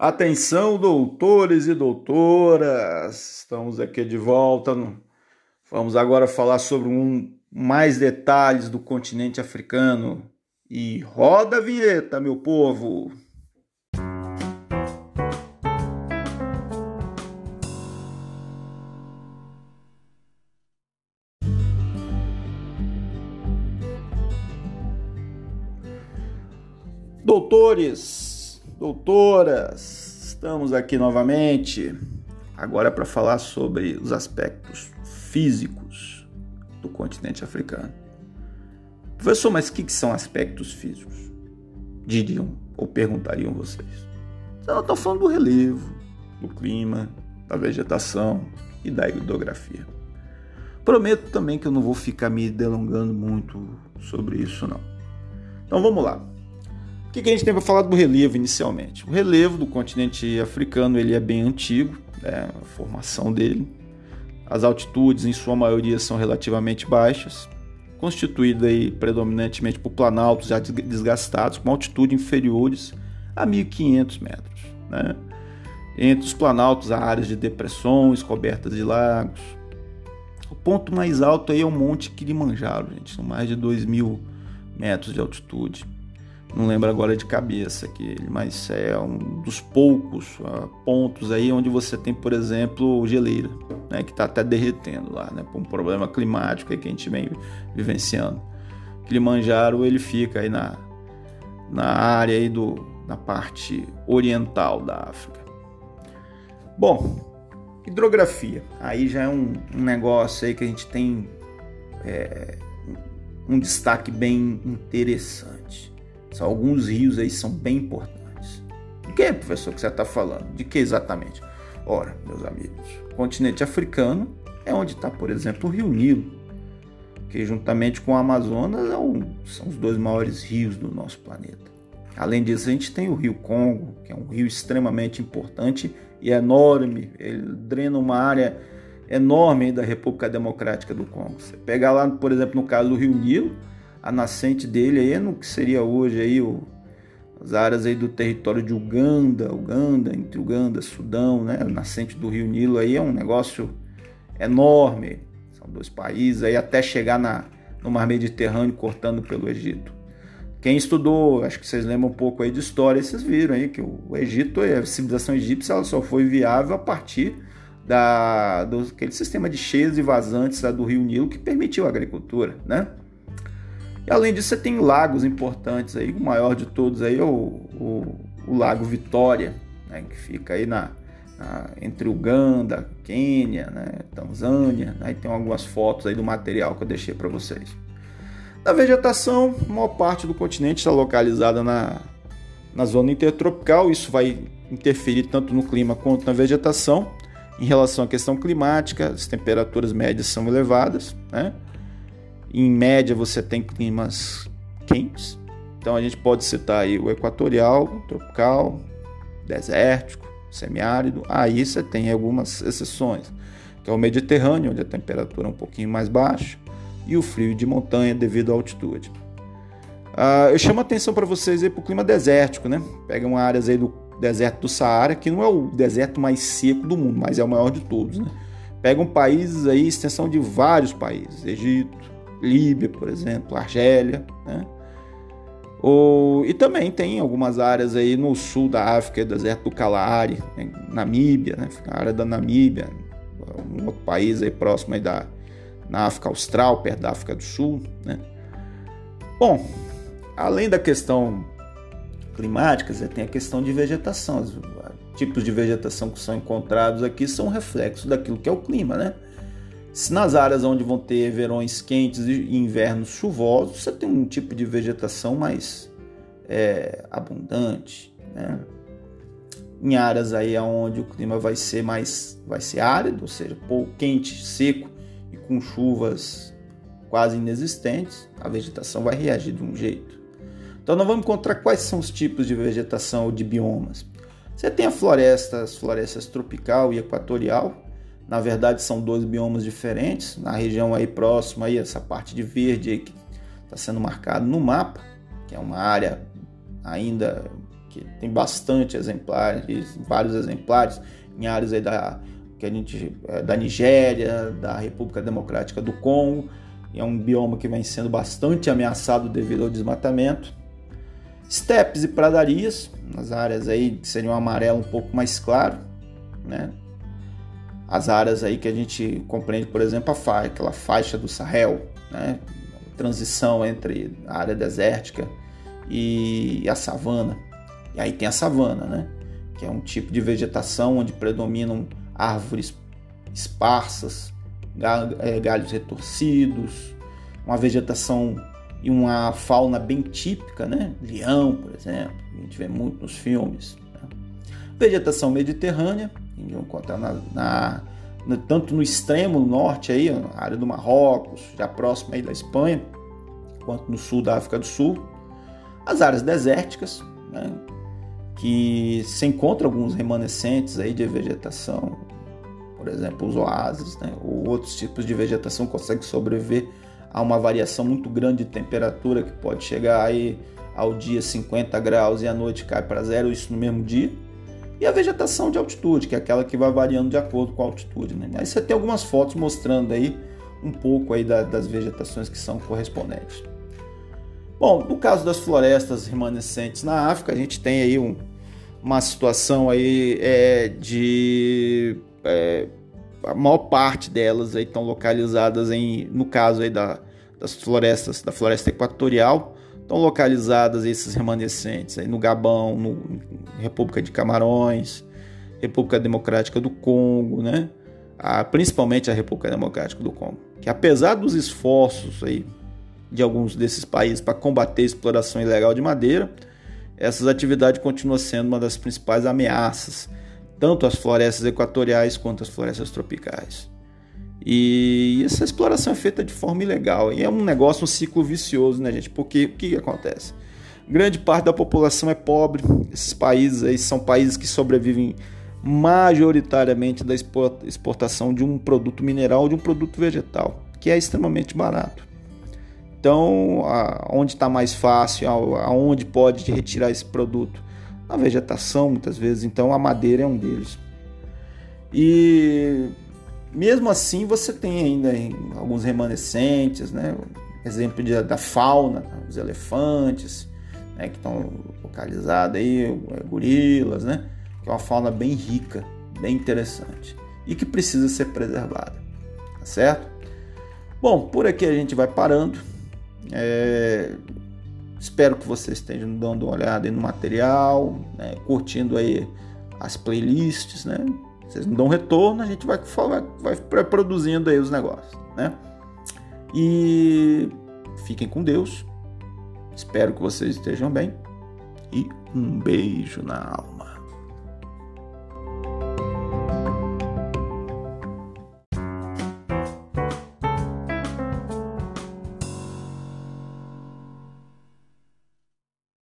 Atenção, doutores e doutoras, estamos aqui de volta. Vamos agora falar sobre um, mais detalhes do continente africano. E roda a vinheta, meu povo! Doutores, doutoras, estamos aqui novamente. Agora para falar sobre os aspectos físicos do continente africano. Professor, mas o que, que são aspectos físicos? Diriam ou perguntariam vocês. Então, estou falando do relevo, do clima, da vegetação e da hidrografia. Prometo também que eu não vou ficar me delongando muito sobre isso, não. Então vamos lá. O que, a gente tem para falar do relevo inicialmente? O relevo do continente africano ele é bem antigo, né, a formação dele. As altitudes, em sua maioria, são relativamente baixas, constituída aí predominantemente por planaltos já desgastados, com altitude inferiores a 1.500 metros. Né? Entre os planaltos há áreas de depressões cobertas de lagos. O ponto mais alto aí é o Monte Kilimanjaro, gente, são mais de 2.000 metros de altitude não lembro agora de cabeça aquele, mas é um dos poucos uh, pontos aí onde você tem, por exemplo, geleira, né, que está até derretendo lá, né, por um problema climático que a gente vem vivenciando. Kilimanjaro ele fica aí na, na área aí do, na parte oriental da África. Bom, hidrografia, aí já é um, um negócio aí que a gente tem é, um destaque bem interessante. São alguns rios aí são bem importantes. De que, professor, que você está falando? De que exatamente? Ora, meus amigos, o continente africano é onde está, por exemplo, o rio Nilo, que juntamente com o Amazonas é são os dois maiores rios do nosso planeta. Além disso, a gente tem o rio Congo, que é um rio extremamente importante e enorme. Ele drena uma área enorme da República Democrática do Congo. Você pega lá, por exemplo, no caso do rio Nilo, a nascente dele aí é no que seria hoje aí o, as áreas aí do território de Uganda, Uganda, entre Uganda, Sudão, né? A nascente do Rio Nilo aí é um negócio enorme. São dois países aí até chegar na, no Mar Mediterrâneo cortando pelo Egito. Quem estudou, acho que vocês lembram um pouco aí de história, vocês viram aí que o Egito, a civilização egípcia, ela só foi viável a partir da, do aquele sistema de cheias e vazantes do Rio Nilo que permitiu a agricultura, né? E além disso, você tem lagos importantes aí, o maior de todos aí é o, o, o Lago Vitória, né, que fica aí na, na, entre Uganda, Quênia, né, Tanzânia. Aí tem algumas fotos aí do material que eu deixei para vocês. Da vegetação, a maior parte do continente está localizada na, na zona intertropical, isso vai interferir tanto no clima quanto na vegetação. Em relação à questão climática, as temperaturas médias são elevadas, né? Em média, você tem climas quentes. Então a gente pode citar aí o equatorial, tropical, desértico, semiárido. Aí você tem algumas exceções, que é o Mediterrâneo, onde a temperatura é um pouquinho mais baixa, e o frio de montanha devido à altitude. Uh, eu chamo a atenção para vocês aí para o clima desértico, né? Pegam áreas aí do deserto do Saara, que não é o deserto mais seco do mundo, mas é o maior de todos, né? Pegam países aí, extensão de vários países, Egito, Líbia, por exemplo, Argélia, né? Ou, e também tem algumas áreas aí no sul da África, deserto do Kalahari, né? Namíbia, né? a área da Namíbia, um outro país aí próximo aí da na África Austral, perto da África do Sul, né? Bom, além da questão climática, você tem a questão de vegetação. Os tipos de vegetação que são encontrados aqui são reflexos daquilo que é o clima, né? Nas áreas onde vão ter verões quentes e invernos chuvosos, você tem um tipo de vegetação mais é, abundante, né? Em áreas aí onde o clima vai ser mais vai ser árido, ou seja, pouco quente, seco e com chuvas quase inexistentes, a vegetação vai reagir de um jeito. Então nós vamos encontrar quais são os tipos de vegetação ou de biomas. Você tem a as florestas tropical e equatorial, na verdade, são dois biomas diferentes. Na região aí próxima, aí, essa parte de verde aí que está sendo marcado no mapa, que é uma área ainda que tem bastante exemplares, vários exemplares em áreas aí da que a gente é, da Nigéria, da República Democrática do Congo. É um bioma que vem sendo bastante ameaçado devido ao desmatamento. Estepes e pradarias, nas áreas aí que seriam amarelo um pouco mais claro, né? As áreas aí que a gente compreende, por exemplo, a faixa, aquela faixa do Sahel, né? Transição entre a área desértica e a savana. E aí tem a savana, né? Que é um tipo de vegetação onde predominam árvores esparsas, é, galhos retorcidos, uma vegetação e uma fauna bem típica, né? Leão, por exemplo, a gente vê muito nos filmes. Né? Vegetação mediterrânea, a gente encontra na, na, na, tanto no extremo norte, aí, na área do Marrocos, já próximo aí da Espanha, quanto no sul da África do Sul. As áreas desérticas, né? que se encontra alguns remanescentes aí de vegetação, por exemplo, os oásis, né? ou outros tipos de vegetação conseguem sobreviver a uma variação muito grande de temperatura que pode chegar aí ao dia 50 graus e à noite cai para zero, isso no mesmo dia. E a vegetação de altitude, que é aquela que vai variando de acordo com a altitude. Né? Aí você tem algumas fotos mostrando aí um pouco aí da, das vegetações que são correspondentes. Bom, no caso das florestas remanescentes na África, a gente tem aí um, uma situação aí é, de é, a maior parte delas aí estão localizadas em, no caso aí da, das florestas, da floresta equatorial, estão localizadas esses remanescentes aí no Gabão, no República de Camarões, República Democrática do Congo, né? A, principalmente a República Democrática do Congo, que apesar dos esforços aí de alguns desses países para combater a exploração ilegal de madeira, essas atividades continuam sendo uma das principais ameaças tanto as florestas equatoriais quanto as florestas tropicais. E essa exploração é feita de forma ilegal e é um negócio, um ciclo vicioso, né, gente? Porque o que, acontece? Grande parte da população é pobre, esses países aí são países que sobrevivem majoritariamente da exportação de um produto mineral, de um produto vegetal, que é extremamente barato. Então, onde está mais fácil, aonde pode retirar esse produto a vegetação muitas vezes, então a madeira é um deles. E mesmo assim você tem ainda alguns remanescentes, né? Exemplo de, da fauna, os elefantes, né? que estão localizados aí, é, gorilas, né? Que é uma fauna bem rica, bem interessante e que precisa ser preservada, tá certo? Bom, por aqui a gente vai parando. É, Espero que vocês estejam dando uma olhada no material, né, curtindo aí as playlists, né? Vocês não dão retorno, a gente vai, vai, vai produzindo aí os negócios, né? E fiquem com Deus. Espero que vocês estejam bem. E um beijo na alma.